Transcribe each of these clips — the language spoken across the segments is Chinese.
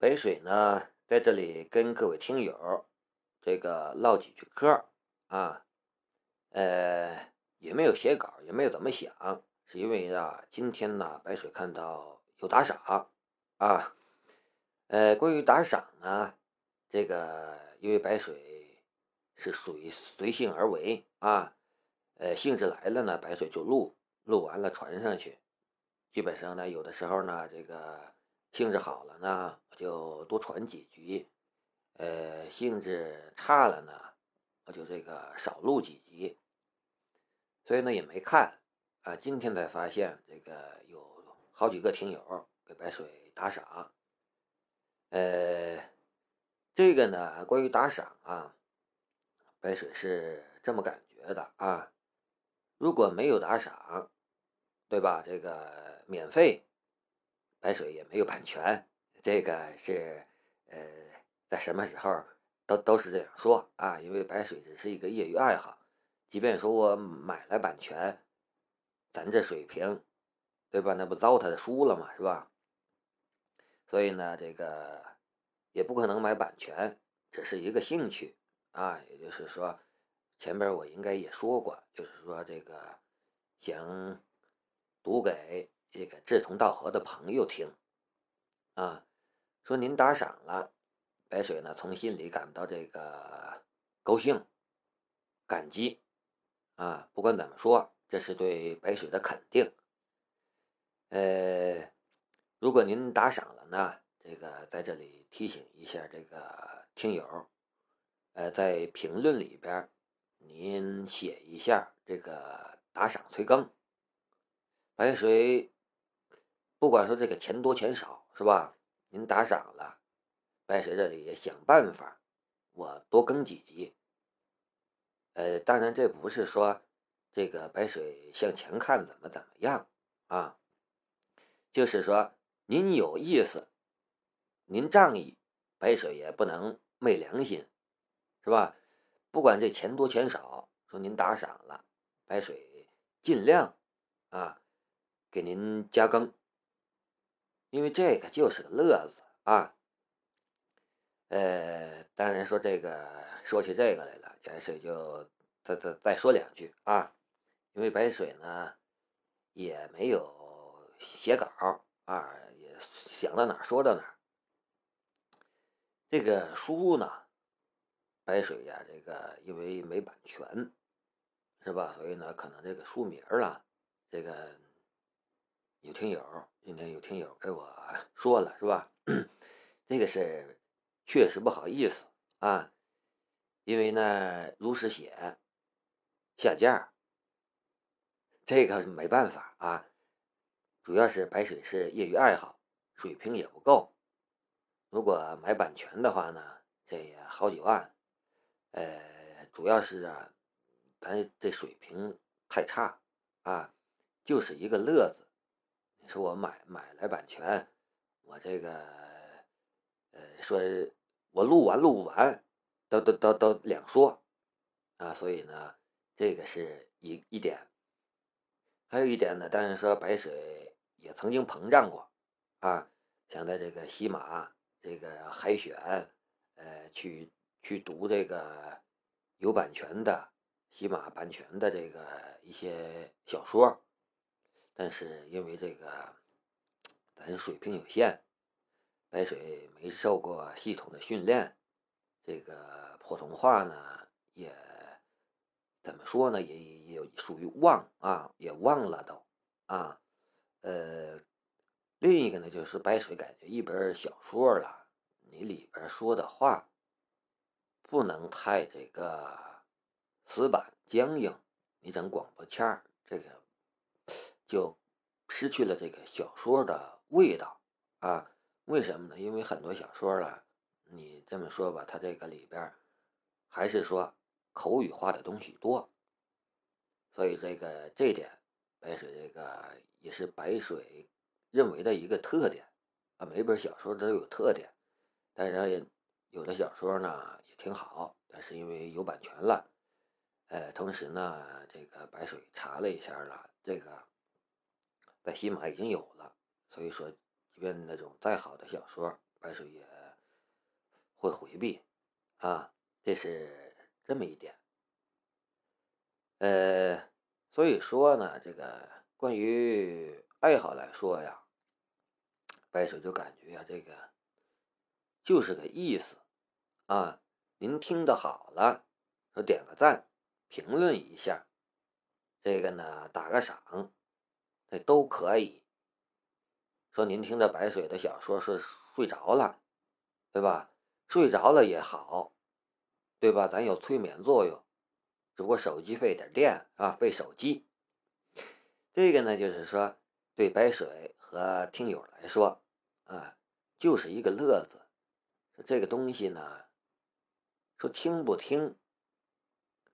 北水呢，在这里跟各位听友这个唠几句嗑啊，呃，也没有写稿，也没有怎么想，是因为啊，今天呢，白水看到有打赏啊，呃，关于打赏呢，这个因为白水是属于随性而为啊，呃，兴致来了呢，白水就录，录完了传上去，基本上呢，有的时候呢，这个。兴致好了呢，我就多传几集；呃，兴致差了呢，我就这个少录几集。所以呢，也没看啊。今天才发现，这个有好几个听友给白水打赏。呃，这个呢，关于打赏啊，白水是这么感觉的啊。如果没有打赏，对吧？这个免费。白水也没有版权，这个是，呃，在什么时候都都是这样说啊，因为白水只是一个业余爱好，即便说我买了版权，咱这水平，对吧？那不糟蹋的书了嘛，是吧？所以呢，这个也不可能买版权，只是一个兴趣啊。也就是说，前边我应该也说过，就是说这个想读给。这个志同道合的朋友听，啊，说您打赏了，白水呢从心里感到这个高兴、感激，啊，不管怎么说，这是对白水的肯定。呃，如果您打赏了呢，这个在这里提醒一下这个听友，呃，在评论里边您写一下这个打赏催更，白水。不管说这个钱多钱少是吧？您打赏了，白水这里也想办法，我多更几集。呃，当然这不是说这个白水向前看怎么怎么样啊，就是说您有意思，您仗义，白水也不能昧良心，是吧？不管这钱多钱少，说您打赏了，白水尽量啊给您加更。因为这个就是个乐子啊，呃，当然说这个说起这个来了，白水就再再再说两句啊。因为白水呢也没有写稿啊，也想到哪说到哪。这个书呢，白水呀，这个因为没版权，是吧？所以呢，可能这个书名了，这个。有听友今天有听友给我说了是吧？这个是确实不好意思啊，因为呢如实写下架，这个没办法啊。主要是白水是业余爱好，水平也不够。如果买版权的话呢，这也好几万。呃，主要是啊，咱这水平太差啊，就是一个乐子。说我买买来版权，我这个，呃，说我录完录不完，都都都都两说，啊，所以呢，这个是一一点，还有一点呢，当然说白水也曾经膨胀过，啊，想在这个喜马这个海选，呃，去去读这个有版权的喜马版权的这个一些小说。但是因为这个，咱水平有限，白水没受过系统的训练，这个普通话呢也怎么说呢，也也属于忘啊，也忘了都啊。呃，另一个呢就是白水感觉一本小说了，你里边说的话不能太这个死板僵硬，你整广播腔这个。就失去了这个小说的味道啊？为什么呢？因为很多小说了，你这么说吧，它这个里边还是说口语化的东西多，所以这个这点白水这个也是白水认为的一个特点啊。每本小说都有特点，当然也有的小说呢也挺好，但是因为有版权了，呃，同时呢，这个白水查了一下了，这个。在喜马已经有了，所以说，即便那种再好的小说，白水也会回避啊，这是这么一点。呃，所以说呢，这个关于爱好来说呀，白水就感觉呀，这个就是个意思啊。您听的好了，说点个赞，评论一下，这个呢打个赏，这都可以。说您听着白水的小说是睡着了，对吧？睡着了也好，对吧？咱有催眠作用。只不过手机费点电啊，费手机。这个呢，就是说对白水和听友来说啊，就是一个乐子。这个东西呢，说听不听，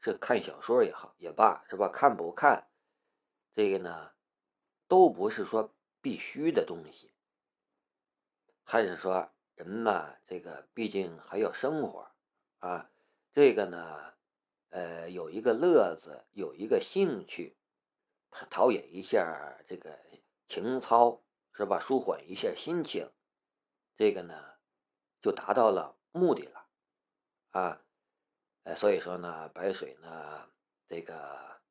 这看小说也好也罢，是吧？看不看，这个呢，都不是说必须的东西。还是说人呢，这个毕竟还要生活啊，这个呢。呃，有一个乐子，有一个兴趣，陶冶一下这个情操，是吧？舒缓一下心情，这个呢，就达到了目的了，啊，呃，所以说呢，白水呢，这个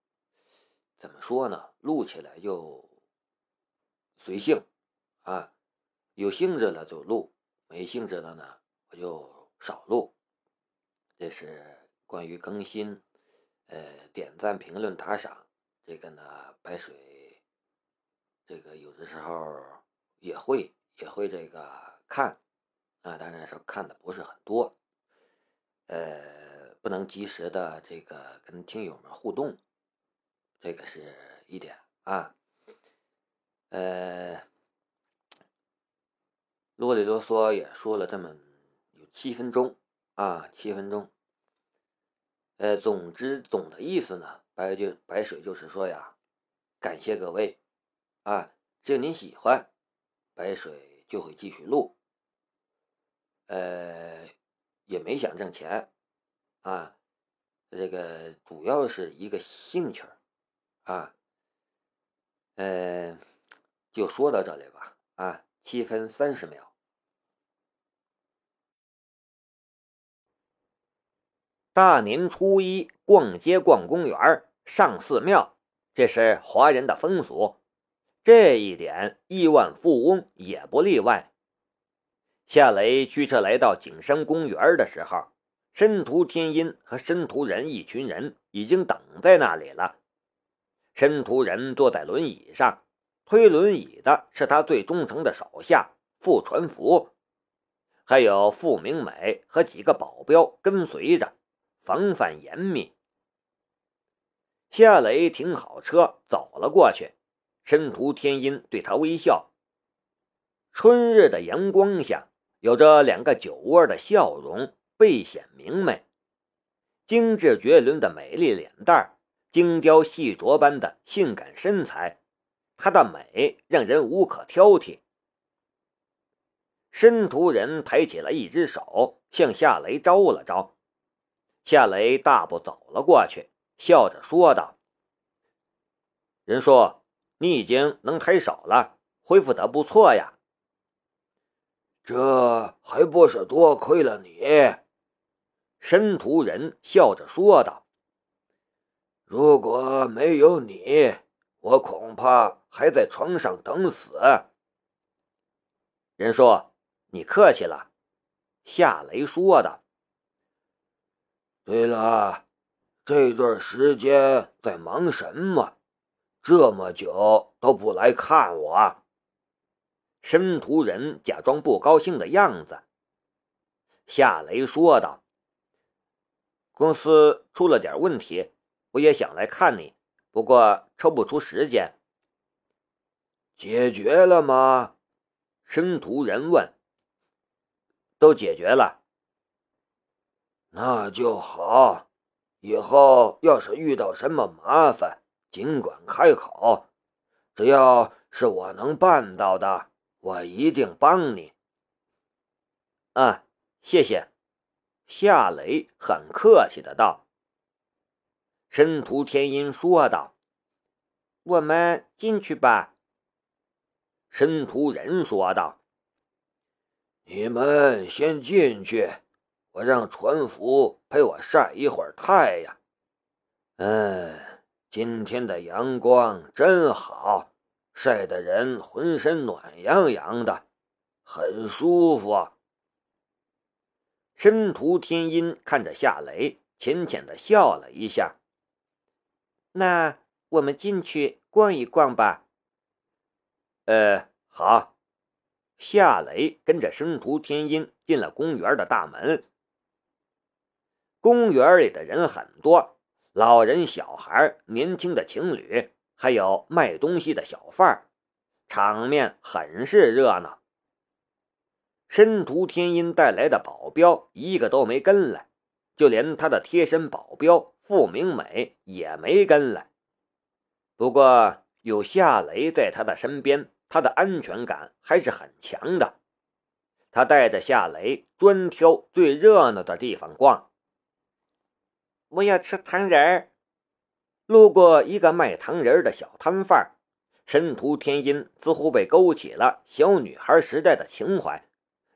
怎么说呢？录起来就随性，啊，有兴致了就录，没兴致了呢，我就少录，这是。关于更新，呃，点赞、评论、打赏，这个呢，白水，这个有的时候也会也会这个看，啊，当然是看的不是很多，呃，不能及时的这个跟听友们互动，这个是一点啊，呃，啰里啰嗦也说了这么有七分钟啊，七分钟。呃，总之总的意思呢，白就白水就是说呀，感谢各位，啊，只要您喜欢，白水就会继续录。呃，也没想挣钱，啊，这个主要是一个兴趣啊，呃，就说到这里吧，啊，七分三十秒。大年初一逛街、逛公园、上寺庙，这是华人的风俗。这一点，亿万富翁也不例外。夏雷驱车来到景山公园的时候，申屠天音和申屠人一群人已经等在那里了。申屠人坐在轮椅上，推轮椅的是他最忠诚的手下傅传福，还有傅明美和几个保镖跟随着。防范严密。夏雷停好车，走了过去。申屠天音对他微笑。春日的阳光下，有着两个酒窝的笑容，倍显明媚。精致绝伦的美丽脸蛋精雕细琢般的性感身材，她的美让人无可挑剔。申屠人抬起了一只手，向夏雷招了招。夏雷大步走了过去，笑着说道：“人说你已经能抬手了，恢复的不错呀。”这还不是多亏了你。”申屠人笑着说道：“如果没有你，我恐怕还在床上等死。”人说：“你客气了。”夏雷说的。对了，这段时间在忙什么？这么久都不来看我。申屠人假装不高兴的样子。夏雷说道：“公司出了点问题，我也想来看你，不过抽不出时间。”解决了吗？申屠人问。都解决了。那就好，以后要是遇到什么麻烦，尽管开口，只要是我能办到的，我一定帮你。啊，谢谢。夏雷很客气的道。申屠天音说道：“我们进去吧。”申屠人说道：“你们先进去，我让船夫陪我晒一会儿太阳。嗯，今天的阳光真好，晒得人浑身暖洋洋的，很舒服。申屠天音看着夏雷，浅浅的笑了一下。那我们进去逛一逛吧。呃，好。夏雷跟着申屠天音进了公园的大门。公园里的人很多，老人、小孩、年轻的情侣，还有卖东西的小贩儿，场面很是热闹。申屠天音带来的保镖一个都没跟来，就连他的贴身保镖傅明美也没跟来。不过有夏雷在他的身边。他的安全感还是很强的。他带着夏雷专挑最热闹的地方逛。我要吃糖人儿。路过一个卖糖人儿的小摊贩，申屠天音似乎被勾起了小女孩时代的情怀，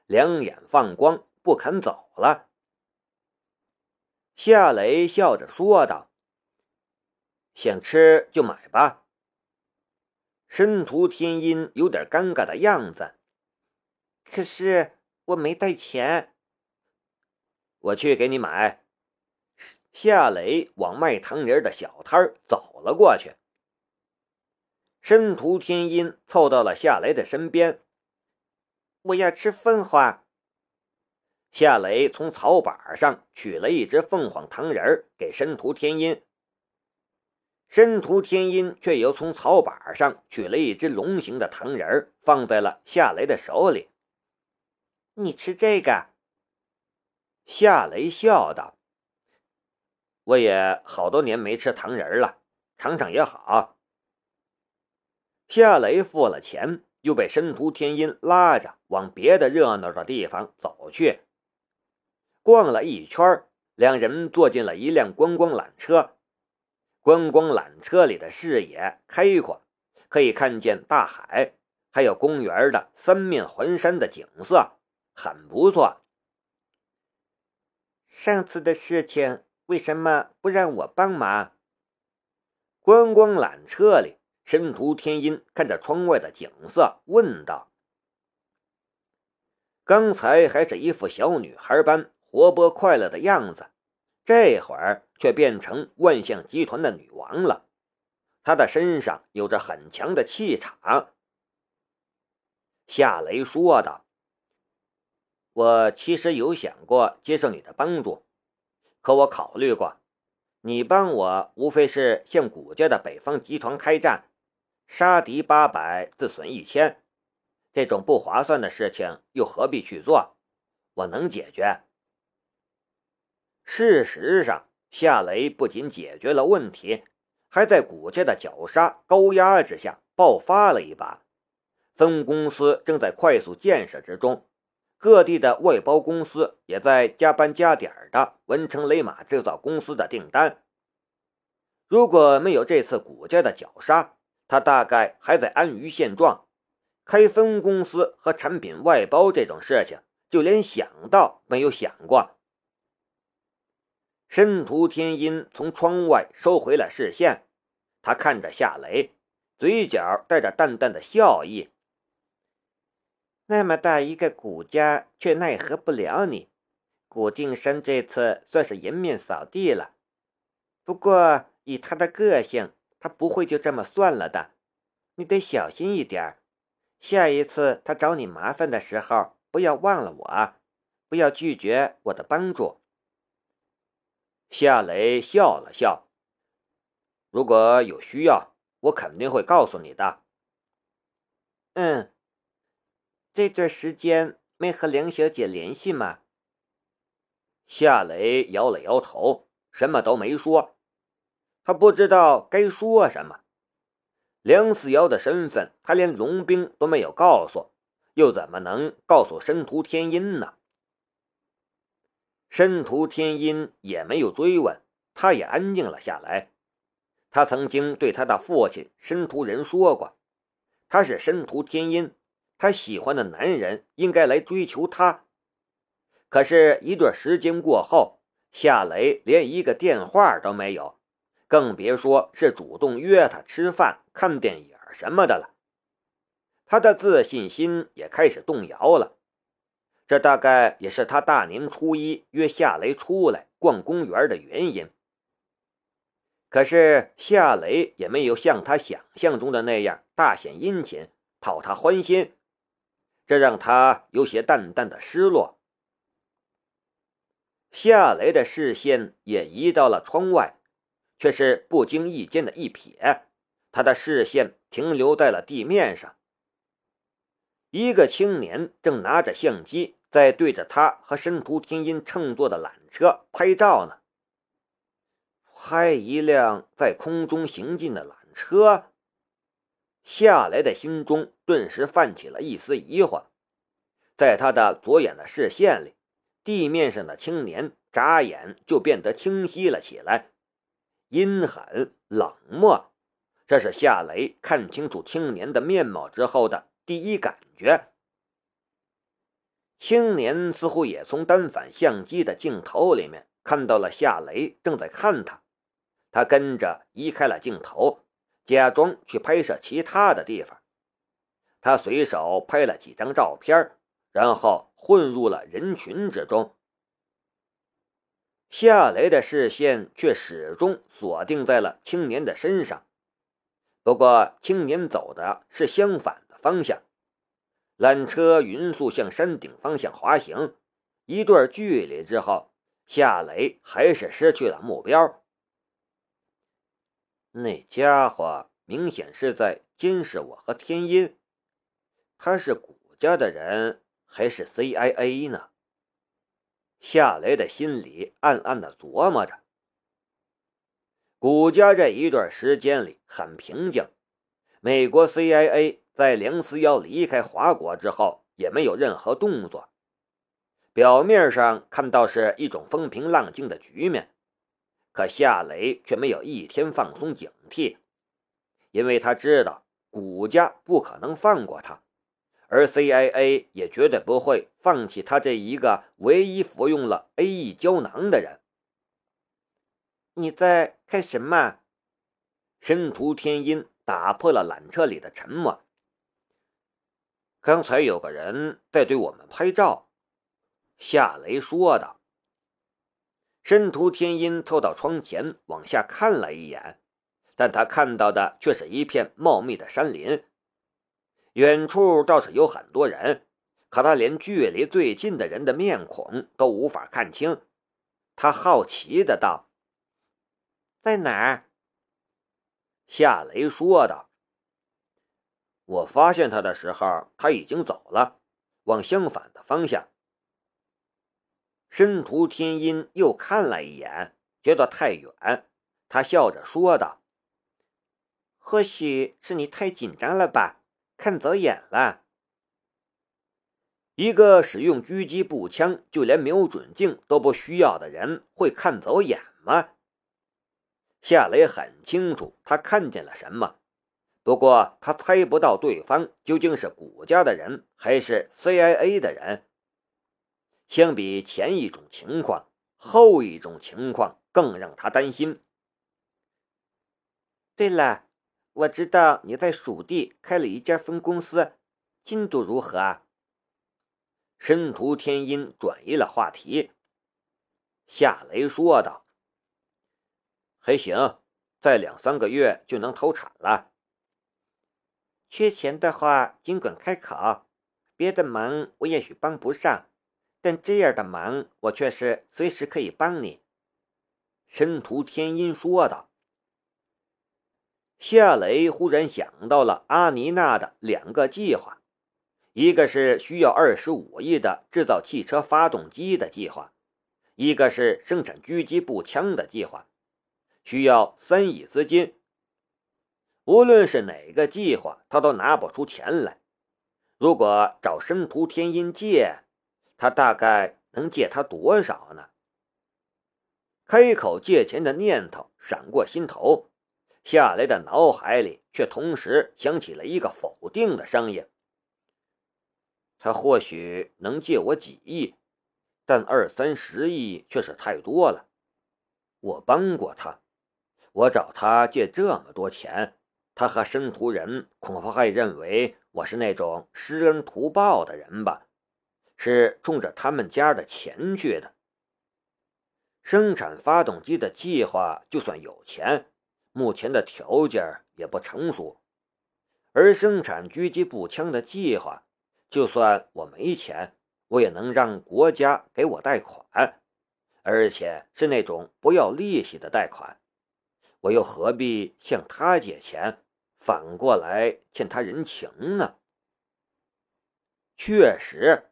两眼放光，不肯走了。夏雷笑着说道：“想吃就买吧。”申屠天音有点尴尬的样子，可是我没带钱。我去给你买。夏雷往卖糖人的小摊走了过去。申屠天音凑到了夏雷的身边。我要吃凤凰。夏雷从草板上取了一只凤凰糖人给申屠天音。申屠天音却又从草板上取了一只龙形的糖人放在了夏雷的手里。你吃这个？夏雷笑道：“我也好多年没吃糖人了，尝尝也好。”夏雷付了钱，又被申屠天音拉着往别的热闹的地方走去。逛了一圈，两人坐进了一辆观光缆车。观光缆车里的视野开阔，可以看见大海，还有公园的三面环山的景色，很不错。上次的事情为什么不让我帮忙？观光缆车里，申屠天音看着窗外的景色，问道：“刚才还是一副小女孩般活泼快乐的样子。”这会儿却变成万象集团的女王了，她的身上有着很强的气场。夏雷说道：“我其实有想过接受你的帮助，可我考虑过，你帮我无非是向古家的北方集团开战，杀敌八百，自损一千，这种不划算的事情又何必去做？我能解决。”事实上，夏雷不仅解决了问题，还在股价的绞杀高压之下爆发了一把。分公司正在快速建设之中，各地的外包公司也在加班加点的完成雷马制造公司的订单。如果没有这次股价的绞杀，他大概还在安于现状，开分公司和产品外包这种事情，就连想到没有想过。申屠天音从窗外收回了视线，他看着夏雷，嘴角带着淡淡的笑意。那么大一个古家，却奈何不了你。古定山这次算是颜面扫地了，不过以他的个性，他不会就这么算了的。你得小心一点，下一次他找你麻烦的时候，不要忘了我，不要拒绝我的帮助。夏雷笑了笑：“如果有需要，我肯定会告诉你的。”“嗯，这段时间没和梁小姐联系吗？”夏雷摇了摇头，什么都没说。他不知道该说什么。梁思瑶的身份，他连龙兵都没有告诉，又怎么能告诉申屠天音呢？申屠天音也没有追问，他也安静了下来。他曾经对他的父亲申屠仁说过：“他是申屠天音，他喜欢的男人应该来追求他。可是，一段时间过后，夏雷连一个电话都没有，更别说是主动约他吃饭、看电影什么的了。他的自信心也开始动摇了。这大概也是他大年初一约夏雷出来逛公园的原因。可是夏雷也没有像他想象中的那样大显殷勤讨他欢心，这让他有些淡淡的失落。夏雷的视线也移到了窗外，却是不经意间的一瞥，他的视线停留在了地面上。一个青年正拿着相机在对着他和申屠天音乘坐的缆车拍照呢。拍一辆在空中行进的缆车，夏雷的心中顿时泛起了一丝疑惑。在他的左眼的视线里，地面上的青年眨眼就变得清晰了起来，阴狠冷漠。这是夏雷看清楚青年的面貌之后的第一感觉。青年似乎也从单反相机的镜头里面看到了夏雷正在看他。他跟着移开了镜头，假装去拍摄其他的地方。他随手拍了几张照片，然后混入了人群之中。夏雷的视线却始终锁定在了青年的身上，不过青年走的是相反的方向。缆车匀速向山顶方向滑行，一段距离之后，夏雷还是失去了目标。那家伙明显是在监视我和天音，他是谷家的人还是 CIA 呢？夏雷的心里暗暗的琢磨着。谷家这一段时间里很平静，美国 CIA 在梁思瑶离开华国之后也没有任何动作，表面上看到是一种风平浪静的局面。可夏雷却没有一天放松警惕，因为他知道谷家不可能放过他，而 CIA 也绝对不会放弃他这一个唯一服用了 A.E 胶囊的人。你在干什么？申屠天音打破了缆车里的沉默。刚才有个人在对我们拍照，夏雷说道。申屠天音凑到窗前往下看了一眼，但他看到的却是一片茂密的山林。远处倒是有很多人，可他连距离最近的人的面孔都无法看清。他好奇的道：“在哪儿？”夏雷说道：“我发现他的时候，他已经走了，往相反的方向。”申屠天音又看了一眼，觉得太远，他笑着说道：“或许是你太紧张了吧，看走眼了。”一个使用狙击步枪就连瞄准镜都不需要的人，会看走眼吗？夏雷很清楚他看见了什么，不过他猜不到对方究竟是谷家的人还是 CIA 的人。相比前一种情况，后一种情况更让他担心。对了，我知道你在蜀地开了一家分公司，进度如何啊？申屠天音转移了话题。夏雷说道：“还行，再两三个月就能投产了。缺钱的话，尽管开口，别的忙我也许帮不上。”但这样的忙，我却是随时可以帮你。”申屠天音说道。夏雷忽然想到了阿妮娜的两个计划，一个是需要二十五亿的制造汽车发动机的计划，一个是生产狙击步枪的计划，需要三亿资金。无论是哪个计划，他都拿不出钱来。如果找申屠天音借，他大概能借他多少呢？开口借钱的念头闪过心头，夏雷的脑海里却同时响起了一个否定的声音：“他或许能借我几亿，但二三十亿却是太多了。我帮过他，我找他借这么多钱，他和申屠人恐怕还认为我是那种施恩图报的人吧？是冲着他们家的钱去的。生产发动机的计划，就算有钱，目前的条件也不成熟；而生产狙击步枪的计划，就算我没钱，我也能让国家给我贷款，而且是那种不要利息的贷款。我又何必向他借钱，反过来欠他人情呢？确实，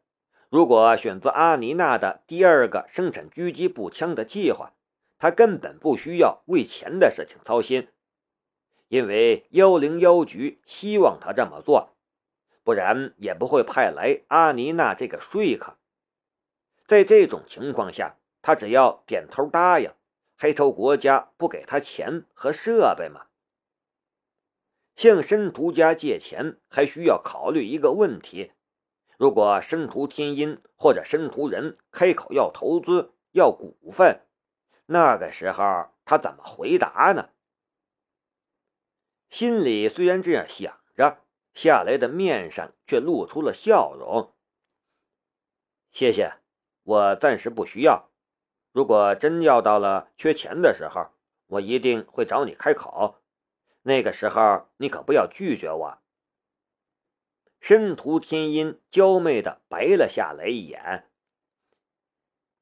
如果选择阿尼娜的第二个生产狙击步枪的计划，他根本不需要为钱的事情操心，因为幺零幺局希望他这么做。不然也不会派来阿尼娜这个说客。在这种情况下，他只要点头答应，还愁国家不给他钱和设备吗？向申屠家借钱还需要考虑一个问题：如果申屠天音或者申屠人开口要投资、要股份，那个时候他怎么回答呢？心里虽然这样想着。夏雷的面上却露出了笑容。谢谢，我暂时不需要。如果真要到了缺钱的时候，我一定会找你开口。那个时候你可不要拒绝我。申屠天音娇媚的白了夏雷一眼。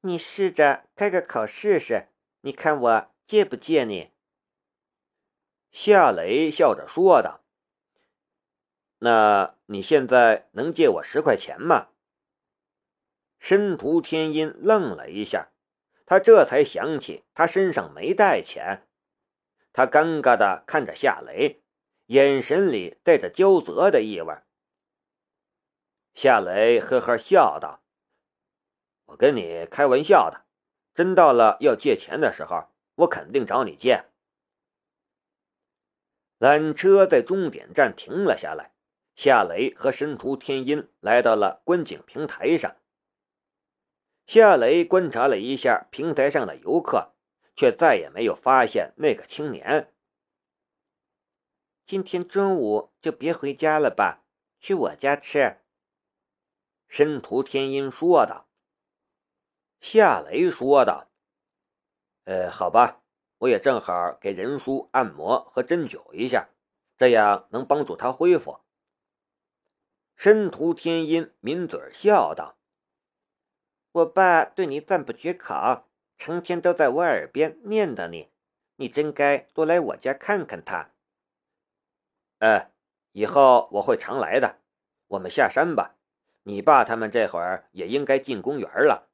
你试着开个口试试，你看我借不借你？夏雷笑着说道。那你现在能借我十块钱吗？申屠天音愣了一下，他这才想起他身上没带钱，他尴尬的看着夏雷，眼神里带着焦责的意味。夏雷呵呵笑道：“我跟你开玩笑的，真到了要借钱的时候，我肯定找你借。”缆车在终点站停了下来。夏雷和申屠天音来到了观景平台上。夏雷观察了一下平台上的游客，却再也没有发现那个青年。今天中午就别回家了吧，去我家吃。申屠天音说道。夏雷说道：“呃，好吧，我也正好给任叔按摩和针灸一下，这样能帮助他恢复。”申屠天音抿嘴笑道：“我爸对你赞不绝口，成天都在我耳边念叨你，你真该多来我家看看他。”呃，以后我会常来的。我们下山吧，你爸他们这会儿也应该进公园了。”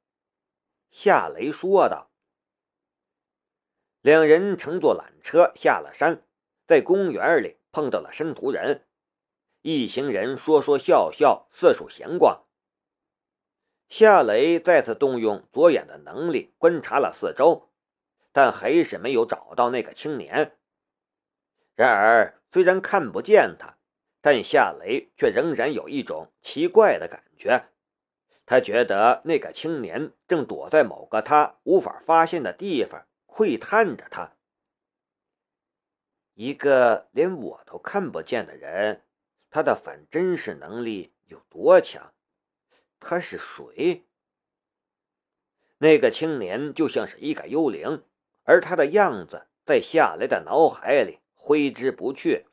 夏雷说道。两人乘坐缆车下了山，在公园里碰到了申屠人。一行人说说笑笑，四处闲逛。夏雷再次动用左眼的能力观察了四周，但还是没有找到那个青年。然而，虽然看不见他，但夏雷却仍然有一种奇怪的感觉。他觉得那个青年正躲在某个他无法发现的地方，窥探着他。一个连我都看不见的人。他的反真实能力有多强？他是谁？那个青年就像是一个幽灵，而他的样子在夏雷的脑海里挥之不去。